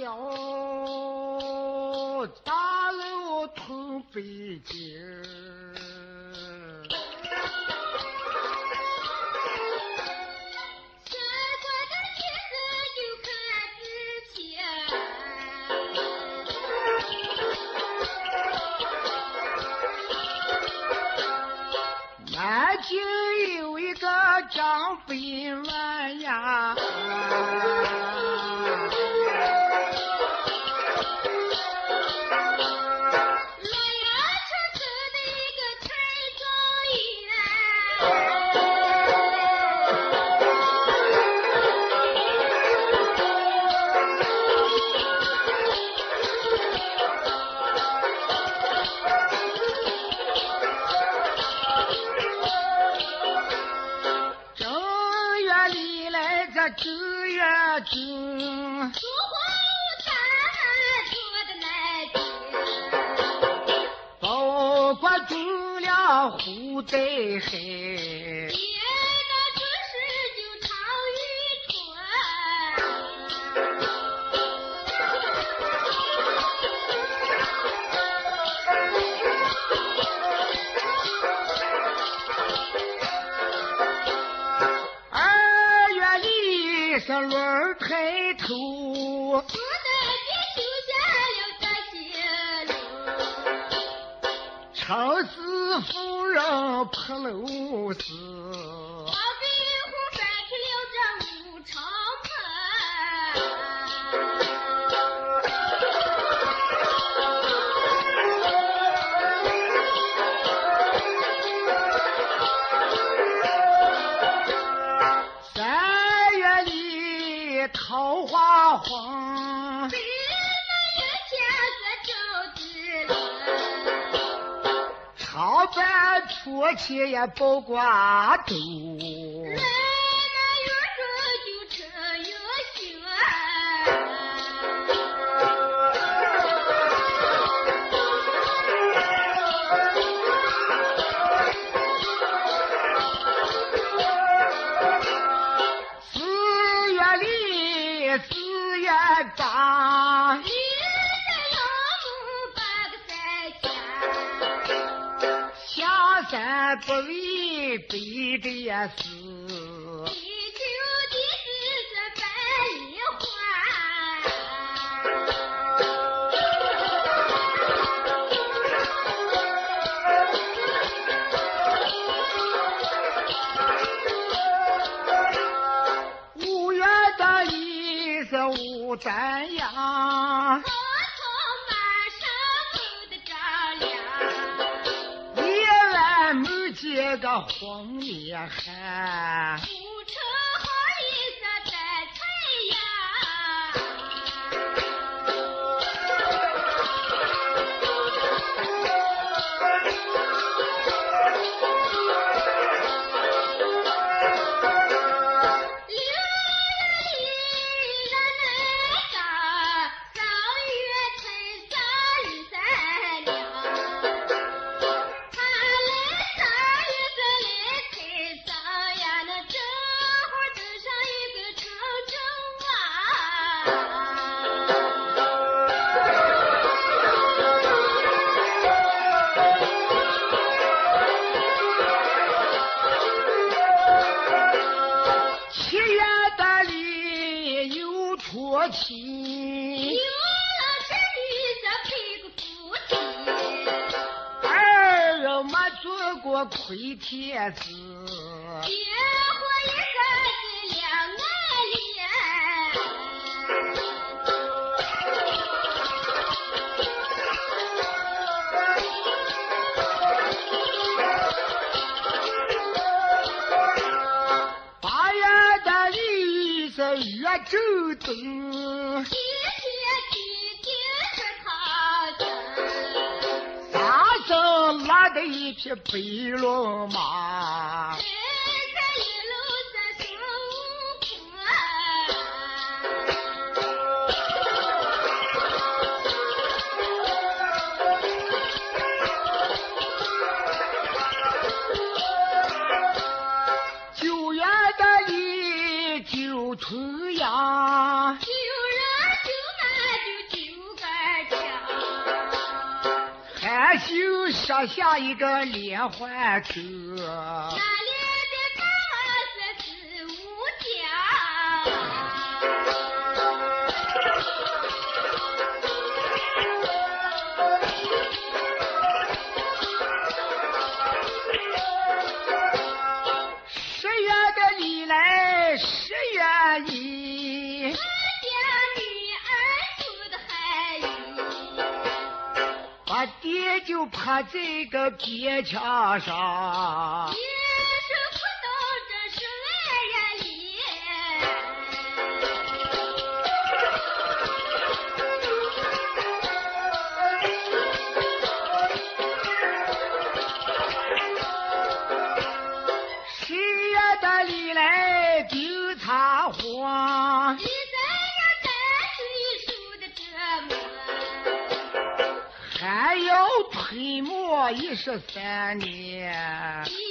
要大楼通北京。在海。二月里是轮抬头。夫人破楼子。我且也包瓜粥。为北的叶汉。亏天子，结婚一个是两难八月的里是月正灯，也白了马就设下一个连环车。趴这个铁墙上。一十三年。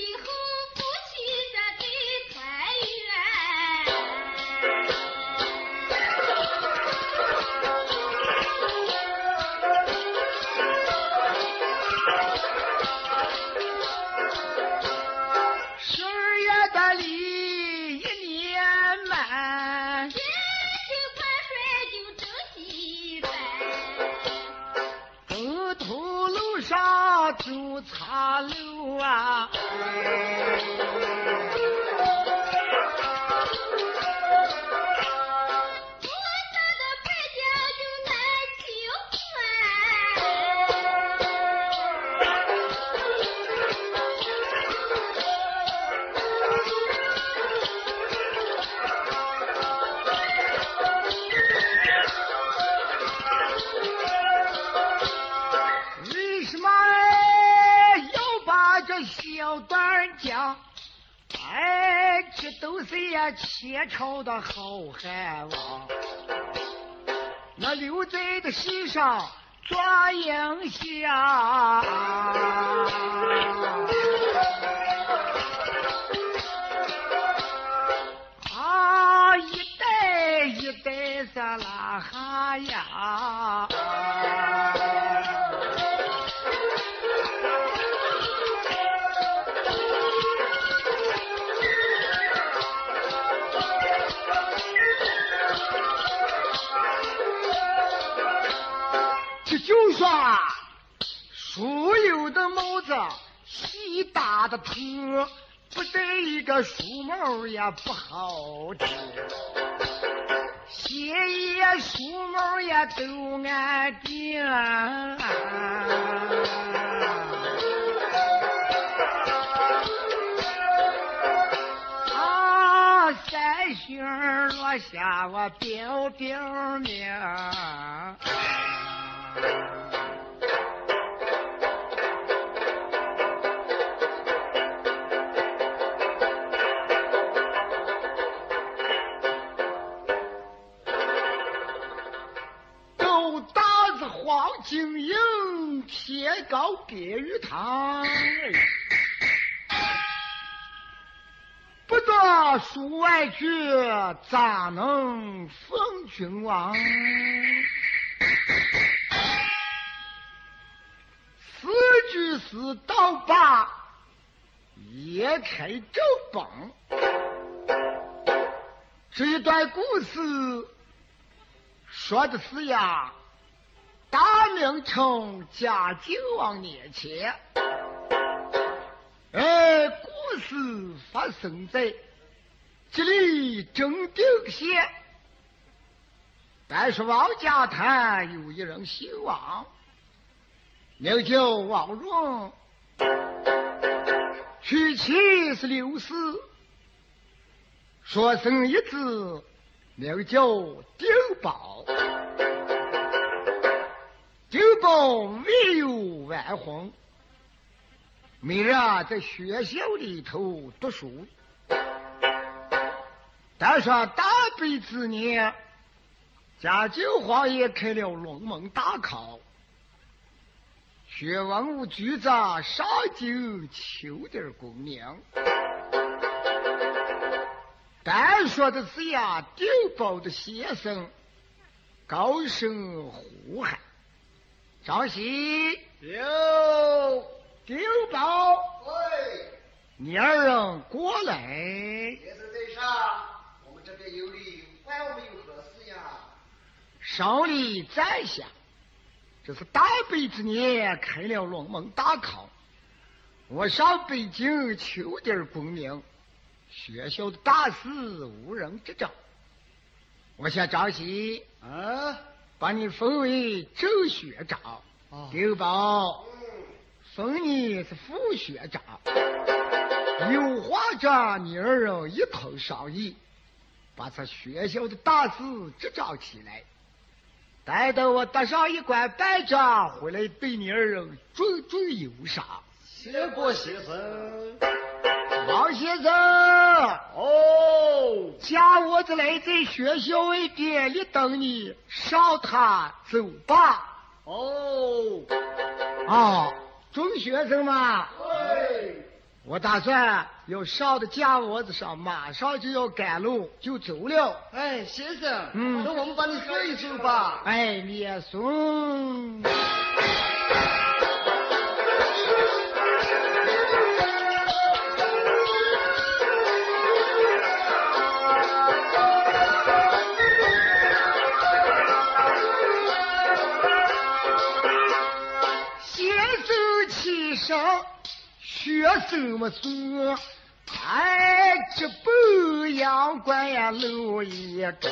上走茶楼啊。谁呀前朝的好汉王，那留在的世上做英雄。细大的头，不戴一个梳帽也不好听。鞋也梳帽也都安定。啊，三星落下我标标名。黄金营，天高边玉堂。不做书外句，咋能封君王？四句诗到八，也开正本。这一段故事说的是呀，大明朝嘉靖王年前，哎，故事发生在这里正定县。但是王家滩有一人姓王，名叫王荣，娶妻是刘氏，所生一子，名叫丁宝。丁宝没有完婚，每日在学校里头读书。但是大悲之年，嘉靖皇爷开了龙门大考，学文武举子上京求点功名。单说的是呀，丁宝的先生高声呼喊，张喜有丢宝，喂，你二人过来。先生在上，我们这边有礼，管我们有何事呀？上礼在下，这是大北之年开了龙门大考，我上北京求点功名，学校的大事无人执掌，我想张喜啊，把你封为正学长，哦刘宝嗯，封你是副学长。有话着你二人一同商议，把这学校的大事执掌起来。待到我得上一官半职回来，对你二人重重有赏。谢过先生。王先生，哦，家我子来在学校外边里等你，上他走吧。哦，啊，中学生嘛，喂，我打算要上到家窝子上，马上就要赶路，就走了。哎，先生，嗯那我们把你送一送吧。哎，你也送。学生们说：“哎，这北阳关呀，路一根。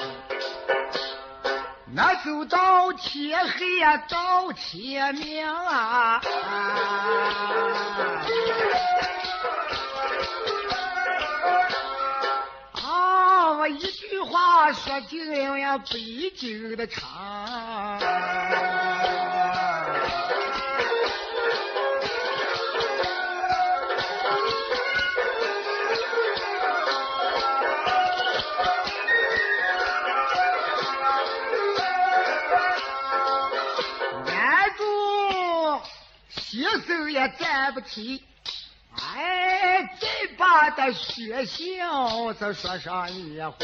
那走到天黑呀，到天明啊！啊，我一句话说尽了呀，北京的长。也站不起，哎，再把的学校再说上一回。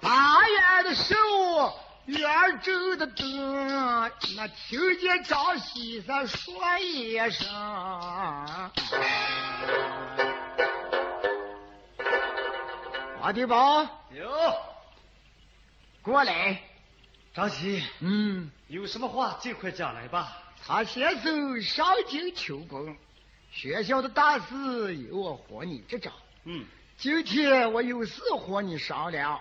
八月的时候，远州的灯，那听见张喜子说一声。王迪宝，有，过来。张喜，嗯，有什么话尽快讲来吧。他先生上京求功，学校的大事由我和你执掌。嗯，今天我有事和你商量，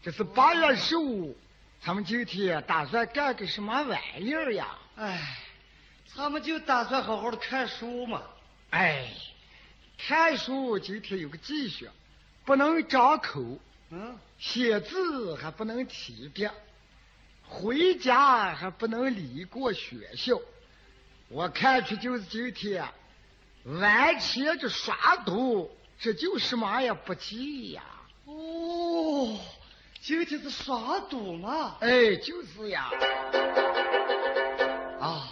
这是八月十五，咱们今天打算干个什么玩意儿呀？哎，咱们就打算好好的看书嘛。哎，看书今天有个忌学，不能张口，嗯，写字还不能提笔，回家还不能离过学校。我看出就是今天完全就耍赌，这就是嘛也不济呀。哦，今天是耍赌嘛。哎，就是呀。啊，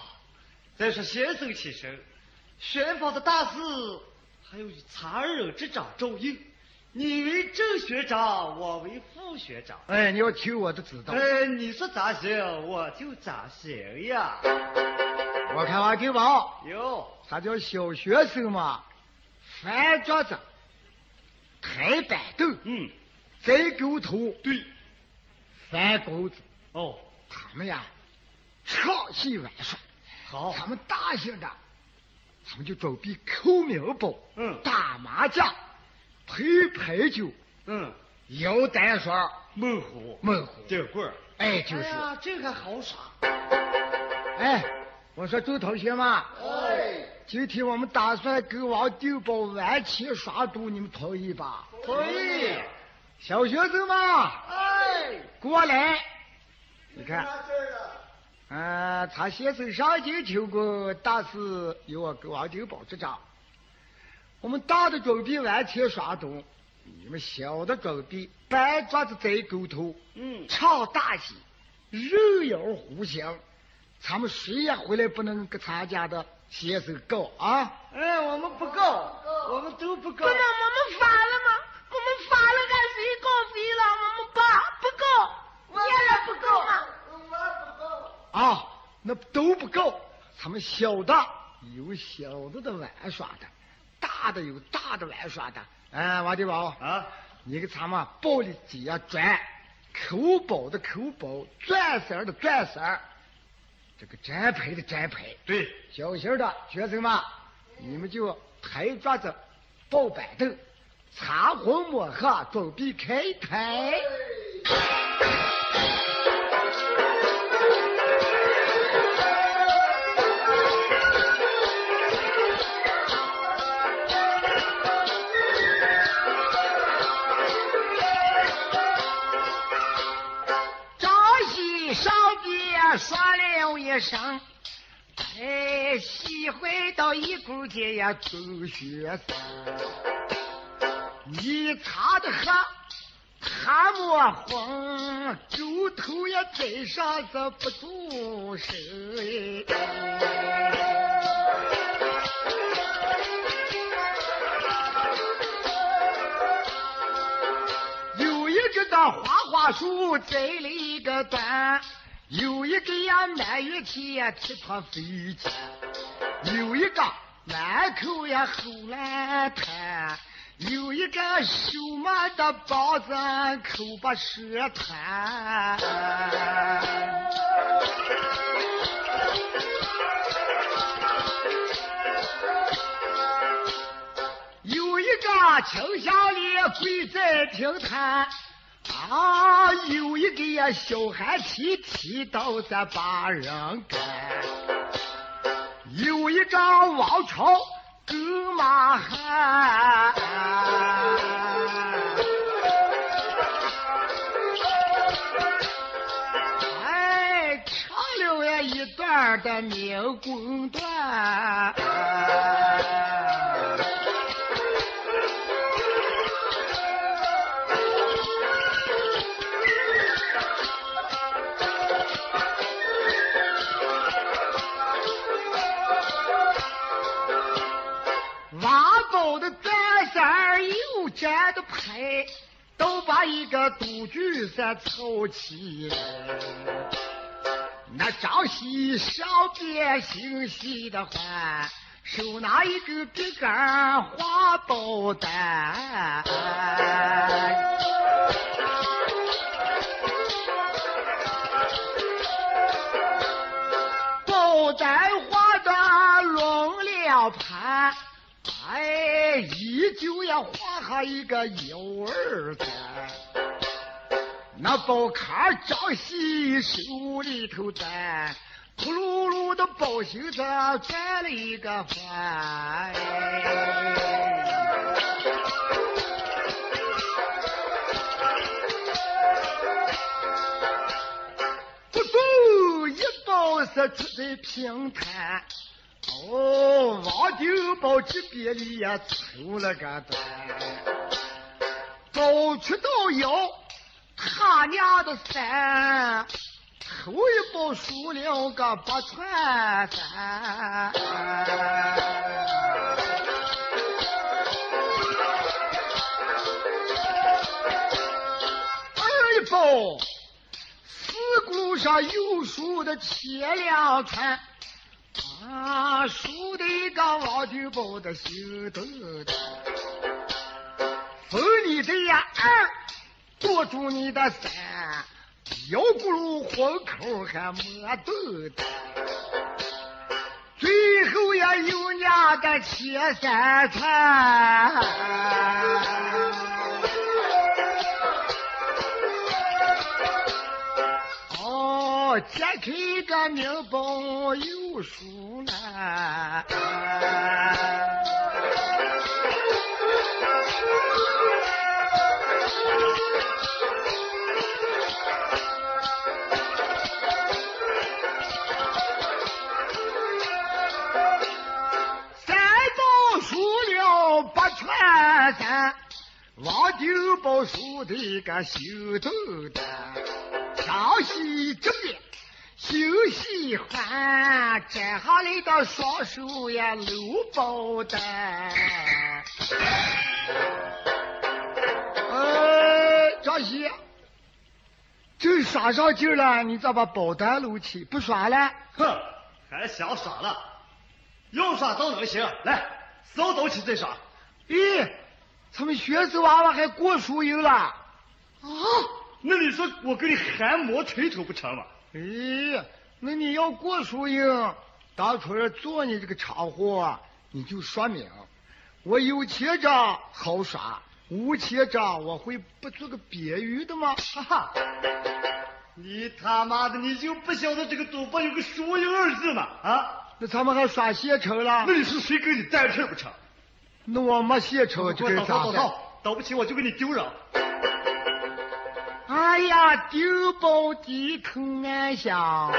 再说先生起身，宣访的大事还有残忍之长周应，你为正学长，我为副学长。哎，你要听我的指导。哎，你说咋行，我就咋行呀。我看王金宝，有，他叫小学生嘛，翻桌子，抬板凳，嗯，栽狗头，对，翻钩子，哦，他们呀，唱戏玩耍。好，他们大型的，他们就准备扣名包，嗯。打麻将，推牌九，嗯，摇单双，猛虎，猛虎，这棍儿，哎，就是。哎呀，这个好耍。哎，我说周同学们，哎，今天我们打算跟王定宝玩起耍赌，你们同意吧？同意。小学生们，哎，过来，你看，嗯。呃，他先生上京求过，但是由我跟王定宝执掌。我们大的准备完全耍懂，你们小的准备搬桌子栽狗头，嗯，唱大戏，人妖互相。咱们谁也回来不能跟参加的先生告啊！哎，我们不告，我们都不告。我们发了吗？我们发了，看谁告谁了？我们爸不告，你也不告吗？我不告。啊，那都不告。他们小的有小的的玩耍的，大的有大的玩耍的。哎，王地宝啊，你给咱们包里接转，口宝的口宝，钻色的钻色，这个粘牌的粘牌。对，小心的学生们，你们就抬桌子抱板凳，擦红抹黑，准备开台。上。哎，喜欢到一股街呀，走学生，你擦的黑，还没红，猪头也栽上这不动手。有一个大花花树栽了一个蛋。有一个呀，满月天呀，踢他飞起；有一个满口呀，后来痰；有一个手麻的包子，口不舌痰。有一个清香里跪在厅堂。啊，有一个呀，小孩踢踢到咱把人干；有一个王朝狗马汉，哎，唱了一段的民工段。走的三三二又粘的牌，都把一个赌局噻凑齐那张西上边心细的很，手拿一个笔杆花宝丹。啊依旧要画下一个幺儿子，那包卡张西手里头担，咕噜噜的包心子转了一个环。不走一包是出在平坦。哦，王丁宝这边里呀，出了个单，走出到腰，他娘的三，头一包输了个八串三，二一包四股上有输的铁两串。啊，输的一个王九宝的心头的，封你的呀二，夺住你的三，腰咕噜混口还没豆的，最后呀有两个切三串。哦，揭开个名包有数了。三包输了八串三，王九宝输的个心头的。张西这边心喜欢，摘下来的双手呀搂包单。哎，张西，这耍上劲了，你咋把保单搂起不耍了？哼，还想耍了？要耍都能行，来，手抖起再耍。咦，他们学子娃娃还过输赢了？啊，那你说我给你汗毛吹头不成吗？咦，那你要过输赢，当初做你这个场活，你就说明我有钱仗好耍，无钱仗我会不做个别鱼的吗？哈哈。你他妈的，你就不晓得这个赌博有个输赢二字吗？啊？那咱们还耍现成了？那你是谁给你带事不成？那我没现成，这个咋办？倒不起我就给你丢上。哎呀，丢包低头暗想，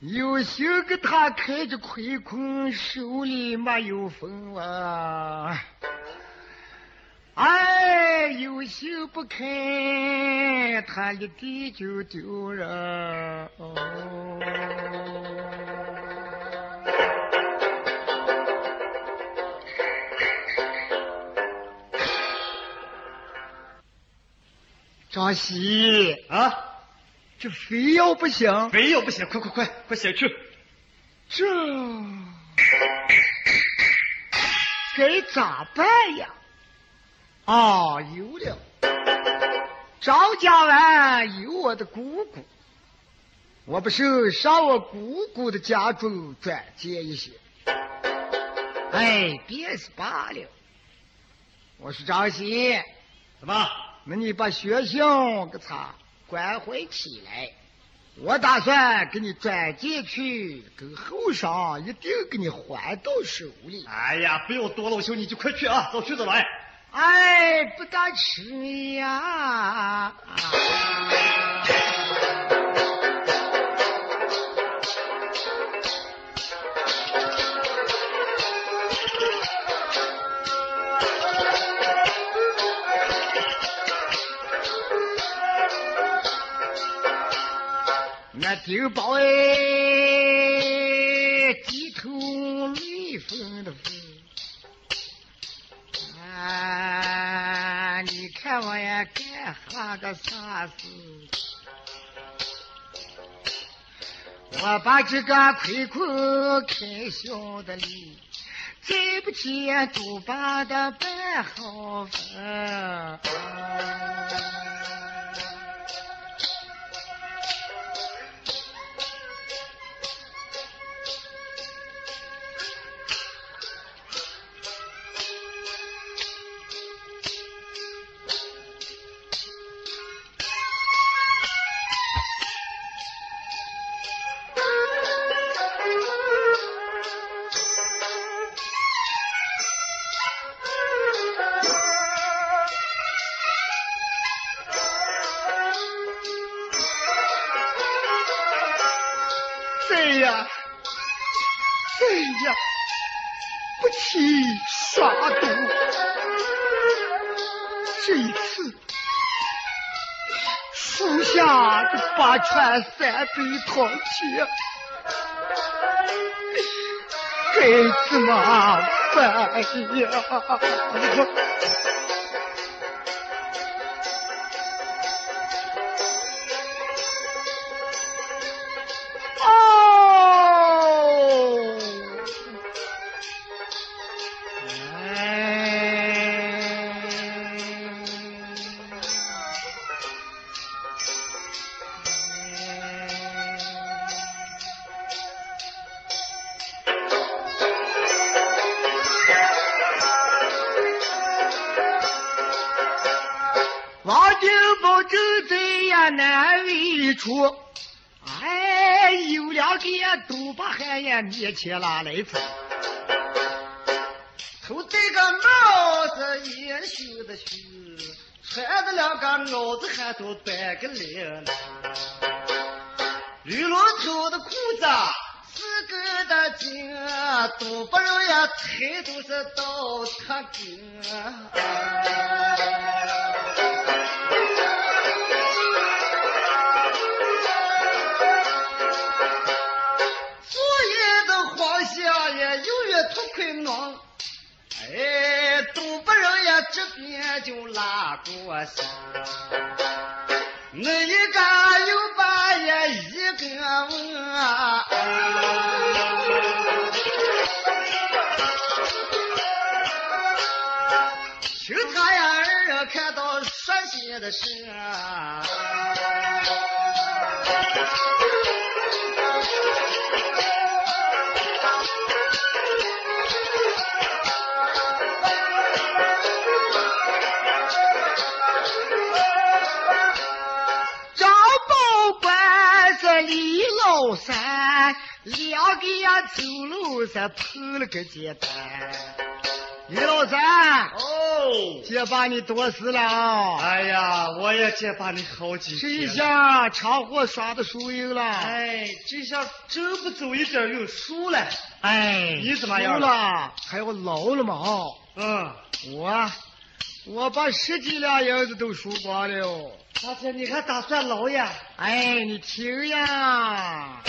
有心给他开着亏空，手里没有分啊。哎，有心不开，他一地就丢人。张喜啊，这非要不行，非要不行，快快快，快写去。这该咋办呀？啊，有了！张家湾有我的姑姑，我不是上我姑姑的家中转借一些。哎，便是罢了。我是张喜，怎么？那你把学校给他关怀起来，我打算给你转进去，跟后生一定给你还到手里。哎呀，不要多了，我求，你就快去啊，走去走来。哎，不敢吃呀！那丁宝哎，低头泪风的风。啊！你看我呀，干哈个啥事？我把这个亏空开销的里，再不见都把它办好分。三百铜钱，该怎么办呀？王金宝正在呀难为处。哎，有两个呀，都把汉呀面前拉来走。头戴个帽子，也绣的绣，穿的两个袄子还都短个领。绿萝头的裤子，四个的紧，都不容易腿都是到他根。我心，你一个又把也一个吻，就他呀二人看到伤心的事。两个呀走路是碰了个肩担。李老三，哦，姐把你多事了啊！哎呀，我也结巴你好几这一。下场活耍的输赢了。哎，这下真不走一点又输了。哎，你怎么样输了？还要老了嘛？哦，嗯，我我把十几两银子都输光了。大姐，你还打算捞呀？哎，你听呀，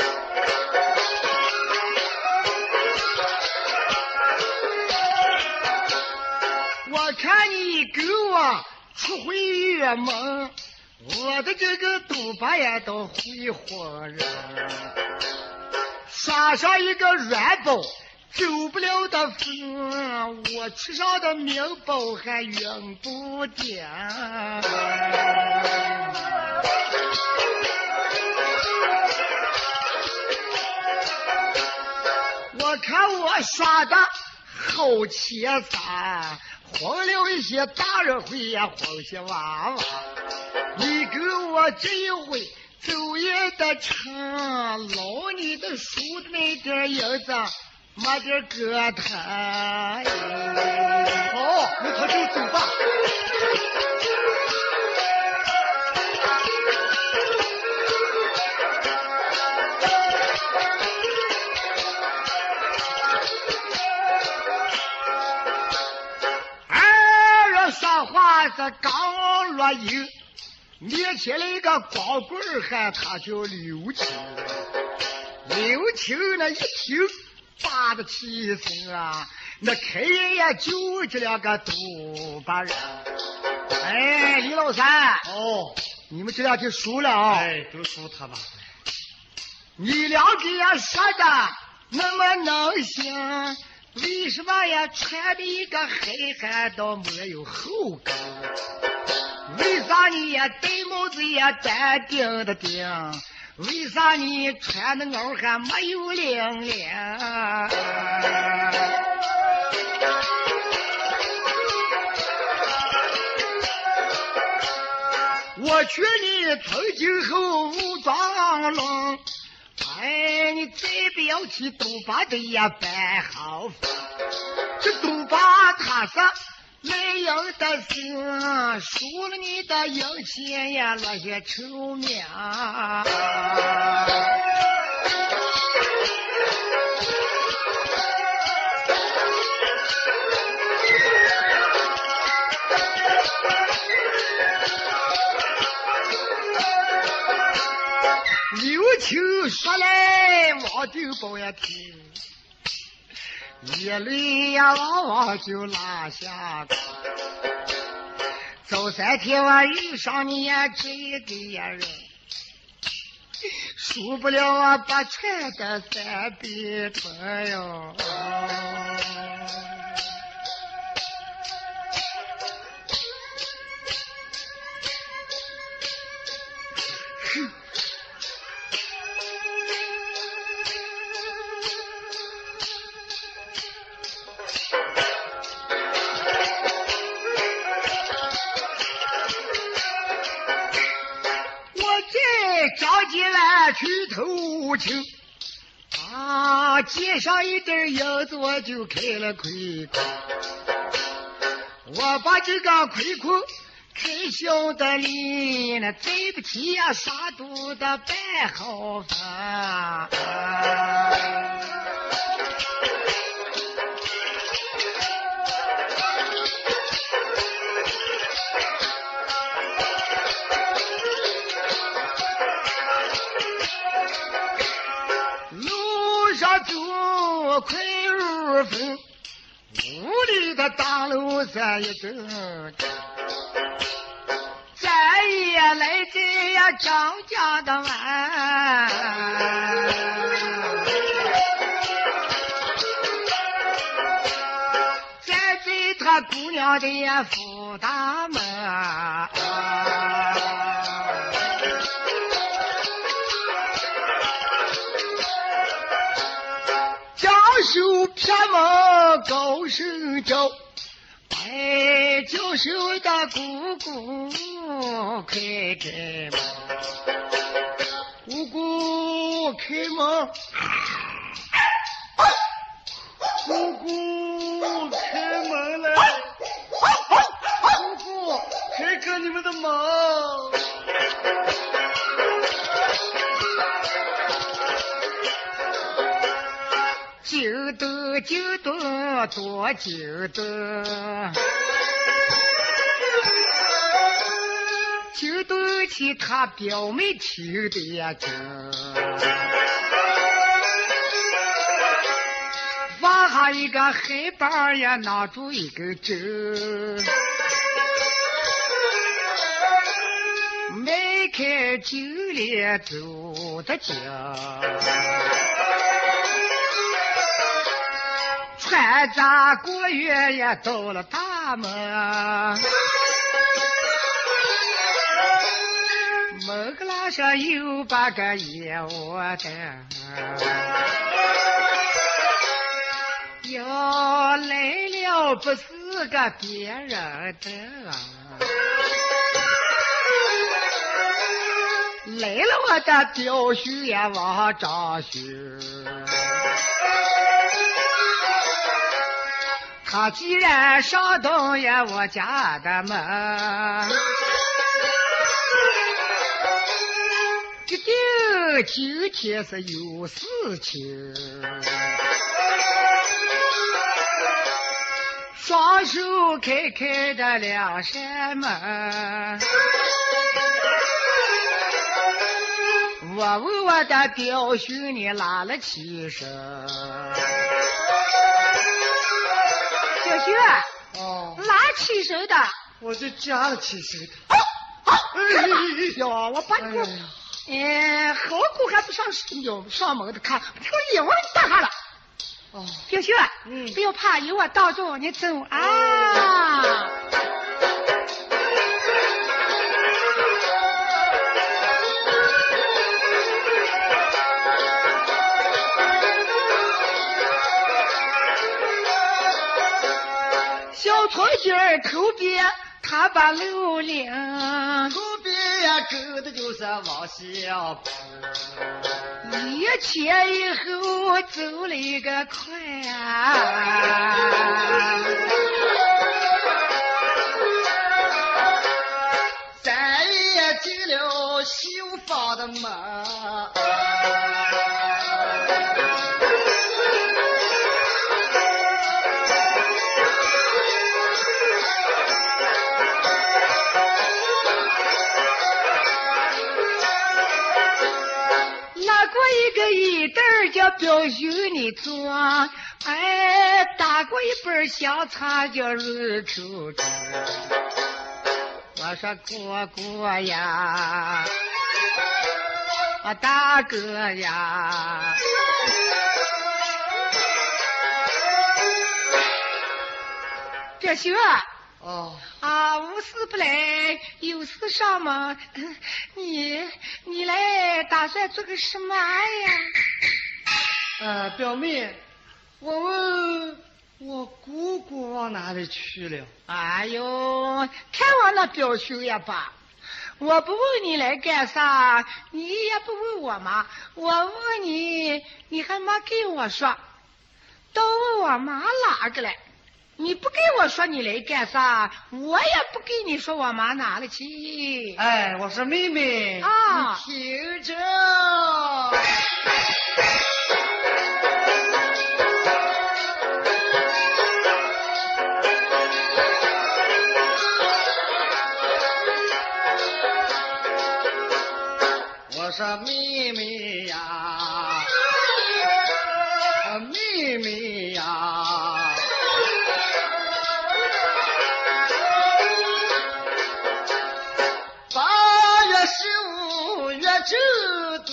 我看你给我出回月门，我的这个肚巴也都会火热，刷上一个软包。走不了的风，我吃上的面包还用不掉。我看我耍的好切撒，晃了一些大人会呀，晃些娃娃。你给我这一回走也得成，捞你的输的那点银子，没点歌台，好，那他就走吧。二说话是刚落营，面前来一个光棍儿汉，他叫刘青。刘青那一听，叭的起身啊，那开眼也就这两个东巴人。哎，李老三，哦，你们这两天输了啊！哎，都输他吧。你两个呀说的那么能行，为什么呀穿的一个黑汗都没有后跟？为啥你呀戴帽子呀单顶的顶？为啥你穿的袄还没有领领？我劝你从今后武装拢，哎，你再不要去东巴的呀办好法。这东巴他是来赢的心，输了你的银钱呀落下臭名。刘青说来，王定宝也听，眼泪呀往往就拉下来。走三天我遇上你呀这一个人，输不了我把船的三笔吞哟。借上一点银子我就开了亏空。我把这个亏空开销的里，那对不起呀，啥都得办好法。如风，屋里的大路上一阵阵。咱也来在呀张家的湾，站在他姑娘的呀府大门。将手偏往高声叫，哎，就是我的姑姑，开开门！姑姑开门！姑姑开门了！姑姑开开你们的门！就多多就多，就多起他表妹听的呀真。放下一个黑板呀，拿住一个针，迈开酒帘走的家。山楂果园呀，到了大门，门个拉上有八个烟窝灯，哟，来了不是个别人的，来了我的表兄呀，王张兄。他既然上东呀我家的门，一定今天是有事情。双手开开的两扇门，我问我的表兄你拉了起身。小雪，哦，拉起谁的。我就夹了起谁的。哎呀，我把你，哎哎，好狗还不上有上门的看，这个眼我给你打下了。哦，表兄，嗯不要怕，有我到着，你走啊。小草尖儿头边，他把路领。后边呀跟的就是王小宝。一前一后走了一个快啊！三爷进了绣房的门。儿叫表兄你做，哎，打过一本香茶叫入口汁。我说哥哥呀，我大哥呀，表兄啊。哦，啊，无事不来，有事上门。嗯你你来打算做个什么呀？呃，表妹，我问我姑姑往哪里去了？哎呦，看我那表兄呀吧，我不问你来干啥，你也不问我妈。我问你，你还没跟我说，都问我妈哪个了。你不跟我说你来干啥，我也不跟你说我妈哪里去。哎，我说妹妹啊你听着。妹妹呀，妹妹呀。八月十五月正子，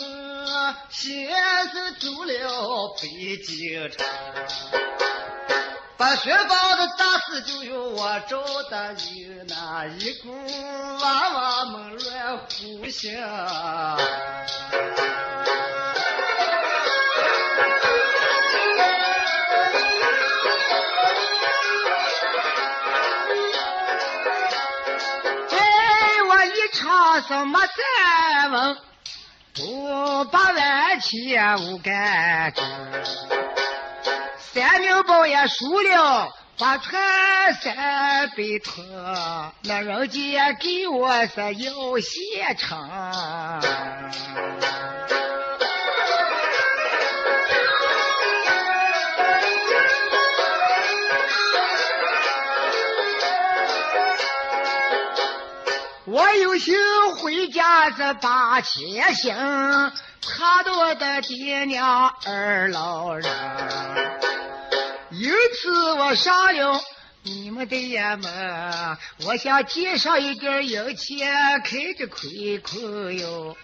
先是走了北京城，把薛宝的打死就有我周大有那一股娃娃们乱呼响。哎，我一唱什么三文，不把万千无干净。三明包也输了，把船三百拖，那人家给我是要现成。我有心回家是把钱行，怕到我的爹娘二老人。有次我上了你们的衙门，我想借上一点银钱，开着亏亏哟。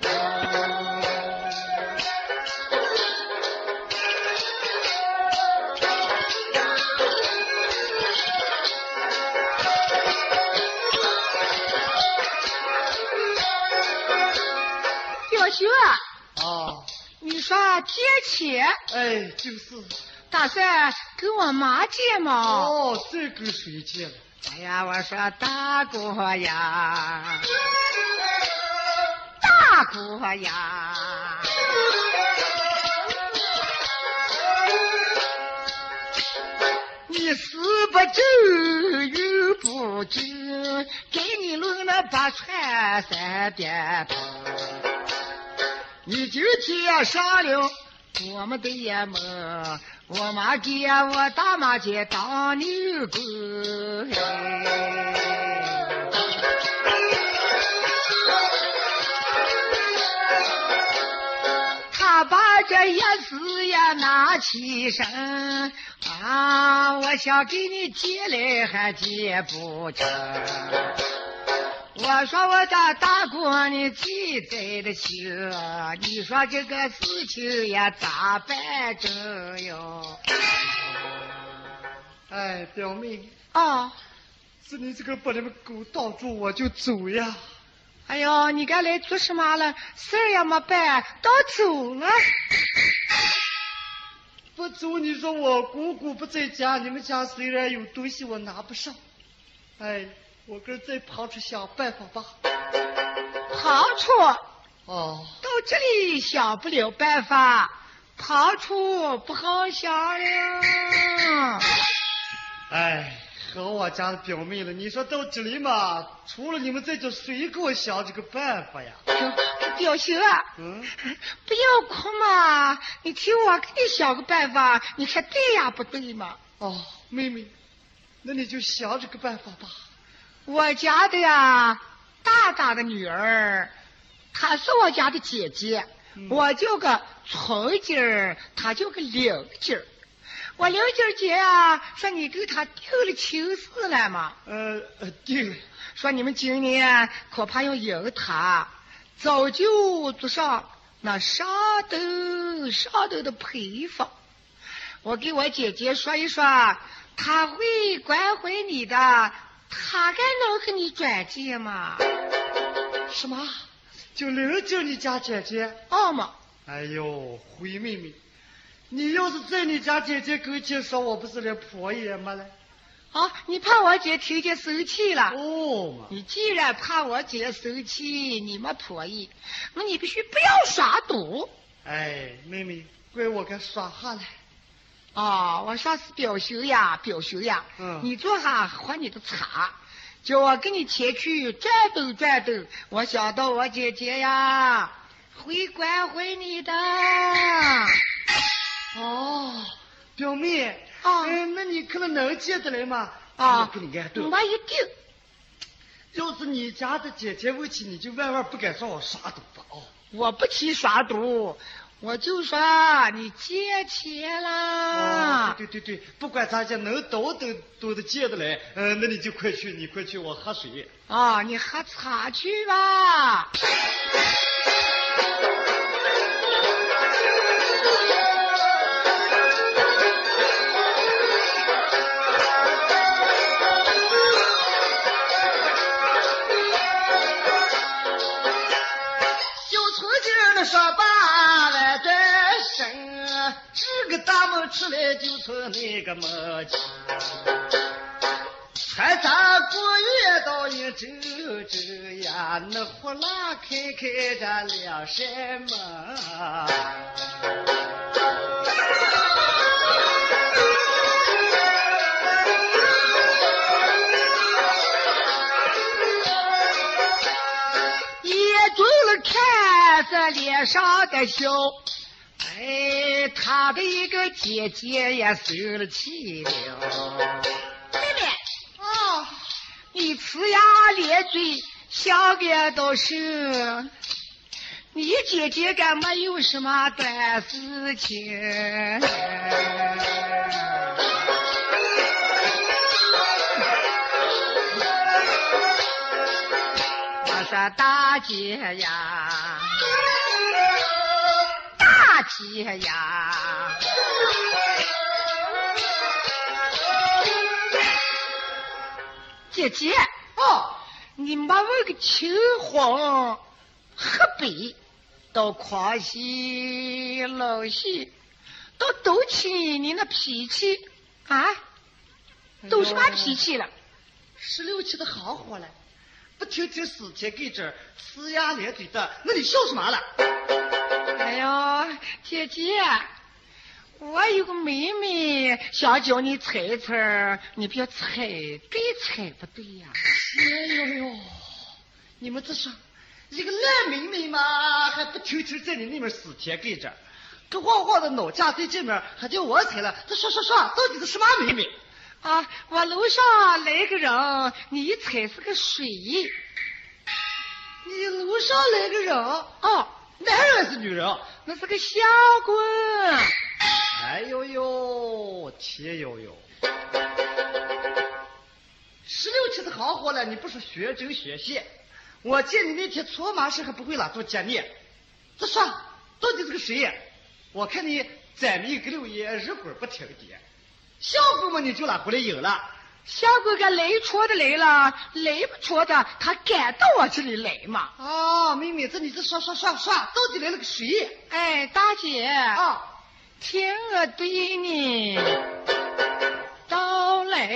表兄，啊，你说借钱，哎，就是。打算给我妈借嘛？哦，这跟谁借了？哎呀，我说大姑呀，大姑呀，你死不走，又不走，给你抡了八串三鞭炮，你就接上了我们的衙门。我妈给我大妈去当女工，他把这一事也拿起身啊！我想给你借来还借不成。我说我的大姑你记在的心，你说这个事情也咋办正哟？哎，表妹，啊，是你这个把你们狗挡住，我就走呀。哎呦，你该来做什么了？事儿也没办，都走了。不走，你说我姑姑不在家，你们家虽然有东西，我拿不上。哎。我跟在旁处想办法吧。旁处哦，到这里想不了办法，旁处不好想了。哎，和我家的表妹了，你说到这里嘛，除了你们在这，谁给我想这个办法呀？表兄啊，嗯，不要哭嘛，你听我给你想个办法，你看对呀不对嘛？哦，妹妹，那你就想这个办法吧。我家的呀，大大的女儿，她是我家的姐姐，嗯我叫个春姐儿，她叫个玲姐儿。我玲姐姐啊，说你给她定了亲事了嘛？呃呃，定了。说你们今年恐怕要迎她，早就做上那上等上等的陪房。我给我姐姐说一说，她会关怀你的。他该能给你转借吗？什么？就能叫你家姐姐？哦嘛！哎呦，灰妹妹，你要是在你家姐姐跟前说，我不是连婆也没了？啊，你怕我姐听见生气了？哦嘛！你既然怕我姐生气，你没婆姨，那你必须不要耍赌。哎，妹妹，怪我该耍下来。哦，我说是表兄呀，表兄呀，嗯，你坐下喝你的茶，叫我给你前去转动转动。我想到我姐姐呀，会关怀你的。哦，表妹，啊，哎，那你可能能接得来吗？啊。我一定。要是你家的姐姐问起，你就万万不敢说我耍赌吧？哦，我不提耍赌。我就说你借钱啦！哦，对对对，不管咋家能都都都得借的来，嗯，那你就快去，你快去，我喝水。啊，你喝茶去吧。小寸劲儿的说。大门出来就从那个门去。才咱过月到一周周呀，那呼啦开开这两扇门。眼中了看着脸上的笑，哎，他的一个姐姐也生了气了。妹妹，哦，你呲牙咧嘴，想个都是。你姐姐干没有什么短事情？我说大姐呀，大姐呀，姐姐哦，你没问个青黄河北，到狂西老西，到都起你那脾气啊，都什么脾气了？十六七的好火了，不听听死前给这儿呲牙咧嘴的，那你笑什么了？哎呦，姐姐，我有个妹妹想叫你猜猜，你别猜对猜不对呀、哎呦呦，你们这是一个烂妹妹嘛，还不听听在你那边死贴给着，这晃晃的脑架在这面，还叫我猜了，这说说说，到底是什么妹妹？啊，我楼上来个人，你一猜是个水。你楼上来个人，哦，男人是女人？那是个相公。哎呦呦，天呦呦！十六七的好活了，你不是学针学线？我见你那天搓麻时还不会拉住接你，这说到底是个谁呀？我看你咱们一个六爷日滚不停的，相公嘛你就拉回来赢了。小哥哥来戳的来了来不戳的他敢到我这里来嘛。哦妹妹这你这说说说说到底来了个谁？哎大姐啊天鹅对你到来